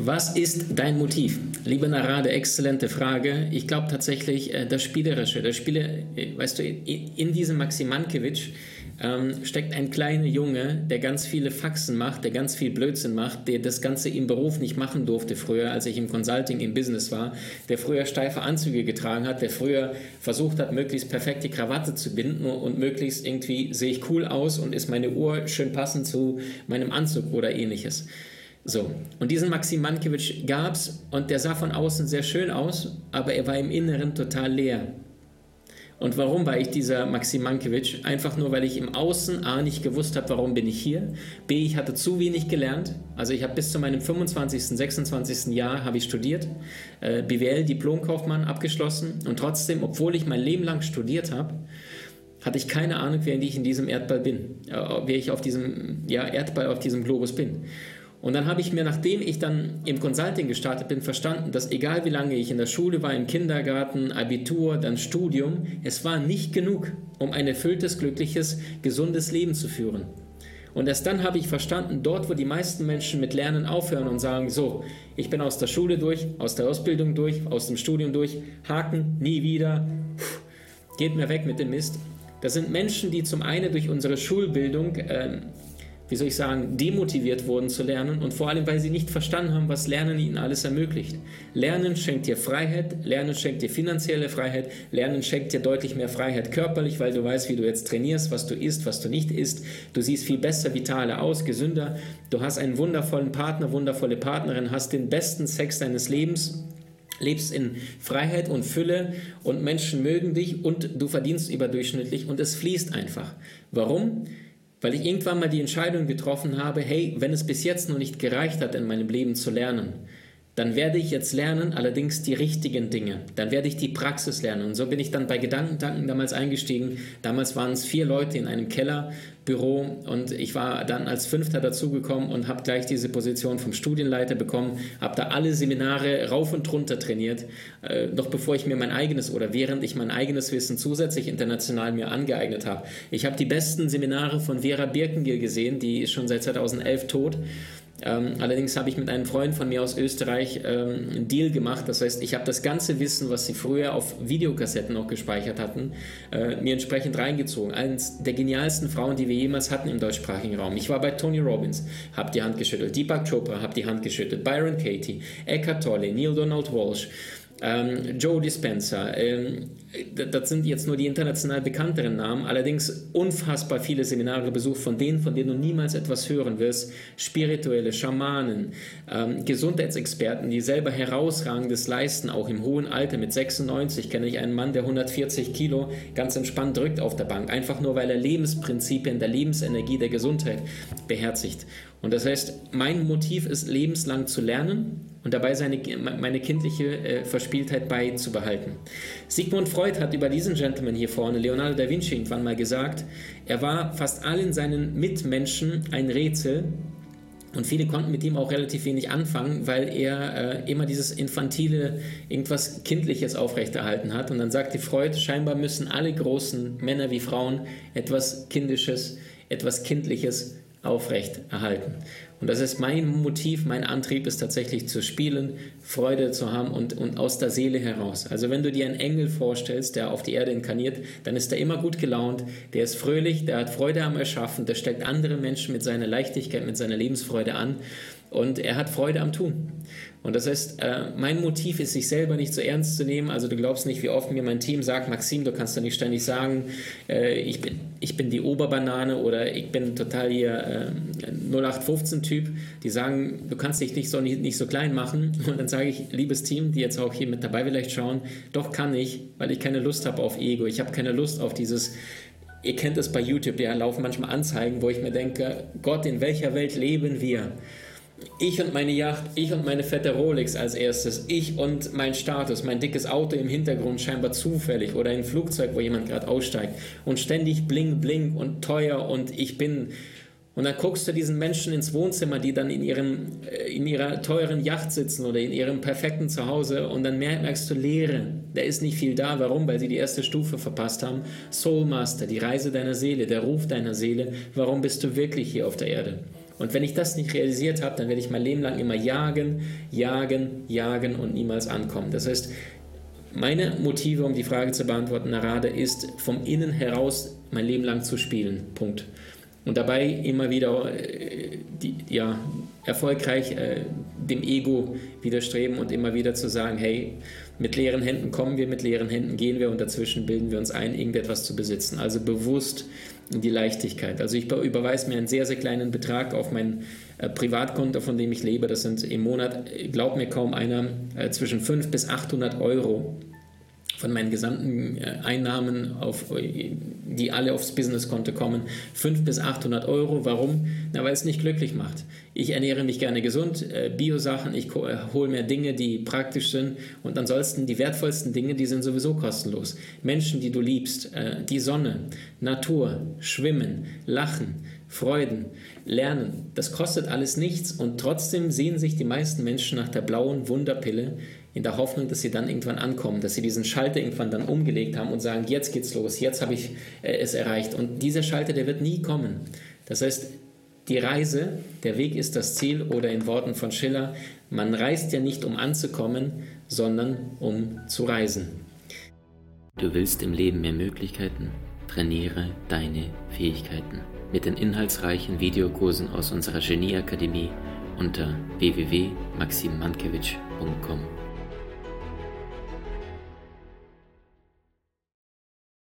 Was ist dein Motiv? Liebe Narade, exzellente Frage. Ich glaube tatsächlich, äh, das Spielerische, das Spiele, äh, weißt du, in diesem Maximankiewicz ähm, steckt ein kleiner Junge, der ganz viele Faxen macht, der ganz viel Blödsinn macht, der das Ganze im Beruf nicht machen durfte früher, als ich im Consulting, im Business war, der früher steife Anzüge getragen hat, der früher versucht hat, möglichst perfekt die Krawatte zu binden und möglichst irgendwie sehe ich cool aus und ist meine Uhr schön passend zu meinem Anzug oder ähnliches. So, und diesen Maxim Mankiewicz gab es und der sah von außen sehr schön aus, aber er war im Inneren total leer. Und warum war ich dieser Maxim Mankiewicz? Einfach nur, weil ich im Außen A nicht gewusst habe, warum bin ich hier. B, ich hatte zu wenig gelernt. Also ich habe bis zu meinem 25., 26. Jahr habe ich studiert, äh, BWL, Diplomkaufmann abgeschlossen. Und trotzdem, obwohl ich mein Leben lang studiert habe, hatte ich keine Ahnung, wer ich in diesem Erdball bin, äh, wer ich auf diesem ja, Erdball, auf diesem Globus bin. Und dann habe ich mir, nachdem ich dann im Consulting gestartet bin, verstanden, dass egal wie lange ich in der Schule war, im Kindergarten, Abitur, dann Studium, es war nicht genug, um ein erfülltes, glückliches, gesundes Leben zu führen. Und erst dann habe ich verstanden, dort, wo die meisten Menschen mit Lernen aufhören und sagen, so, ich bin aus der Schule durch, aus der Ausbildung durch, aus dem Studium durch, Haken, nie wieder, geht mir weg mit dem Mist. Das sind Menschen, die zum einen durch unsere Schulbildung äh, wie soll ich sagen, demotiviert wurden zu lernen und vor allem, weil sie nicht verstanden haben, was Lernen ihnen alles ermöglicht. Lernen schenkt dir Freiheit, Lernen schenkt dir finanzielle Freiheit, Lernen schenkt dir deutlich mehr Freiheit körperlich, weil du weißt, wie du jetzt trainierst, was du isst, was du nicht isst. Du siehst viel besser, vitaler aus, gesünder. Du hast einen wundervollen Partner, wundervolle Partnerin, hast den besten Sex deines Lebens lebst in Freiheit und Fülle und Menschen mögen dich und du verdienst überdurchschnittlich und es fließt einfach. Warum? Weil ich irgendwann mal die Entscheidung getroffen habe, hey, wenn es bis jetzt noch nicht gereicht hat, in meinem Leben zu lernen, dann werde ich jetzt lernen, allerdings die richtigen Dinge. Dann werde ich die Praxis lernen. Und so bin ich dann bei Gedankentanken damals eingestiegen. Damals waren es vier Leute in einem Kellerbüro und ich war dann als Fünfter dazugekommen und habe gleich diese Position vom Studienleiter bekommen, habe da alle Seminare rauf und runter trainiert, äh, noch bevor ich mir mein eigenes oder während ich mein eigenes Wissen zusätzlich international mir angeeignet habe. Ich habe die besten Seminare von Vera Birkengier gesehen, die ist schon seit 2011 tot. Ähm, allerdings habe ich mit einem Freund von mir aus Österreich ähm, einen Deal gemacht. Das heißt, ich habe das ganze Wissen, was sie früher auf Videokassetten noch gespeichert hatten, äh, mir entsprechend reingezogen. Eines der genialsten Frauen, die wir jemals hatten im deutschsprachigen Raum. Ich war bei Tony Robbins, habe die Hand geschüttelt. Deepak Chopra, habe die Hand geschüttelt. Byron Katie, Eckhart Tolle, Neil Donald Walsh. Ähm, Joe Dispenza, ähm, das sind jetzt nur die international bekannteren Namen, allerdings unfassbar viele Seminare besucht, von denen, von denen du niemals etwas hören wirst. Spirituelle, Schamanen, ähm, Gesundheitsexperten, die selber herausragendes leisten, auch im hohen Alter. Mit 96 kenne ich einen Mann, der 140 Kilo ganz entspannt drückt auf der Bank, einfach nur weil er Lebensprinzipien der Lebensenergie, der Gesundheit beherzigt. Und das heißt, mein Motiv ist, lebenslang zu lernen und dabei seine, meine kindliche äh, Verspieltheit beizubehalten. Sigmund Freud hat über diesen Gentleman hier vorne, Leonardo da Vinci, irgendwann mal gesagt, er war fast allen seinen Mitmenschen ein Rätsel, und viele konnten mit ihm auch relativ wenig anfangen, weil er äh, immer dieses infantile, irgendwas Kindliches aufrechterhalten hat. Und dann sagte Freud, scheinbar müssen alle großen Männer wie Frauen etwas Kindisches, etwas Kindliches aufrecht erhalten. Und das ist mein Motiv, mein Antrieb ist tatsächlich zu spielen, Freude zu haben und, und aus der Seele heraus. Also wenn du dir einen Engel vorstellst, der auf die Erde inkarniert, dann ist er immer gut gelaunt, der ist fröhlich, der hat Freude am Erschaffen, der steckt andere Menschen mit seiner Leichtigkeit, mit seiner Lebensfreude an und er hat Freude am Tun. Und das heißt, äh, mein Motiv ist, sich selber nicht so ernst zu nehmen. Also du glaubst nicht, wie oft mir mein Team sagt, Maxim, du kannst doch nicht ständig sagen, äh, ich, bin, ich bin die Oberbanane oder ich bin total hier äh, 0815-Typ. Die sagen, du kannst dich nicht so, nicht, nicht so klein machen. Und dann sage ich, liebes Team, die jetzt auch hier mit dabei vielleicht schauen, doch kann ich, weil ich keine Lust habe auf Ego. Ich habe keine Lust auf dieses ihr kennt es bei YouTube, ja, laufen manchmal Anzeigen, wo ich mir denke, Gott, in welcher Welt leben wir? Ich und meine Yacht, ich und meine fette Rolex als erstes, ich und mein Status, mein dickes Auto im Hintergrund scheinbar zufällig oder ein Flugzeug, wo jemand gerade aussteigt und ständig bling bling und teuer und ich bin und dann guckst du diesen Menschen ins Wohnzimmer, die dann in, ihrem, äh, in ihrer teuren Yacht sitzen oder in ihrem perfekten Zuhause und dann merkst du Leere. Da ist nicht viel da. Warum? Weil sie die erste Stufe verpasst haben. Soulmaster, die Reise deiner Seele, der Ruf deiner Seele. Warum bist du wirklich hier auf der Erde? Und wenn ich das nicht realisiert habe, dann werde ich mein Leben lang immer jagen, jagen, jagen und niemals ankommen. Das heißt, meine Motive, um die Frage zu beantworten, Narade, ist vom Innen heraus mein Leben lang zu spielen. Punkt und dabei immer wieder äh, die, ja, erfolgreich äh, dem Ego widerstreben und immer wieder zu sagen, hey, mit leeren Händen kommen wir, mit leeren Händen gehen wir und dazwischen bilden wir uns ein, irgendetwas zu besitzen. Also bewusst die Leichtigkeit. Also ich überweise mir einen sehr, sehr kleinen Betrag auf mein äh, Privatkonto, von dem ich lebe. Das sind im Monat, glaubt mir kaum einer, äh, zwischen 500 bis 800 Euro von meinen gesamten äh, Einnahmen, auf, die alle aufs Businesskonto kommen, 500 bis 800 Euro. Warum? Na, weil es nicht glücklich macht. Ich ernähre mich gerne gesund, äh, Bio-Sachen, ich äh, hole mir Dinge, die praktisch sind und ansonsten die wertvollsten Dinge, die sind sowieso kostenlos. Menschen, die du liebst, die Sonne, Natur, Schwimmen, Lachen, Freuden, Lernen, das kostet alles nichts und trotzdem sehen sich die meisten Menschen nach der blauen Wunderpille, in der Hoffnung, dass sie dann irgendwann ankommen, dass sie diesen Schalter irgendwann dann umgelegt haben und sagen, jetzt geht's los, jetzt habe ich äh, es erreicht. Und dieser Schalter, der wird nie kommen. Das heißt, die Reise, der Weg ist das Ziel oder in Worten von Schiller, man reist ja nicht, um anzukommen, sondern um zu reisen. Du willst im Leben mehr Möglichkeiten? Trainiere deine Fähigkeiten mit den inhaltsreichen Videokursen aus unserer Genieakademie unter www.maximmankiewicz.com.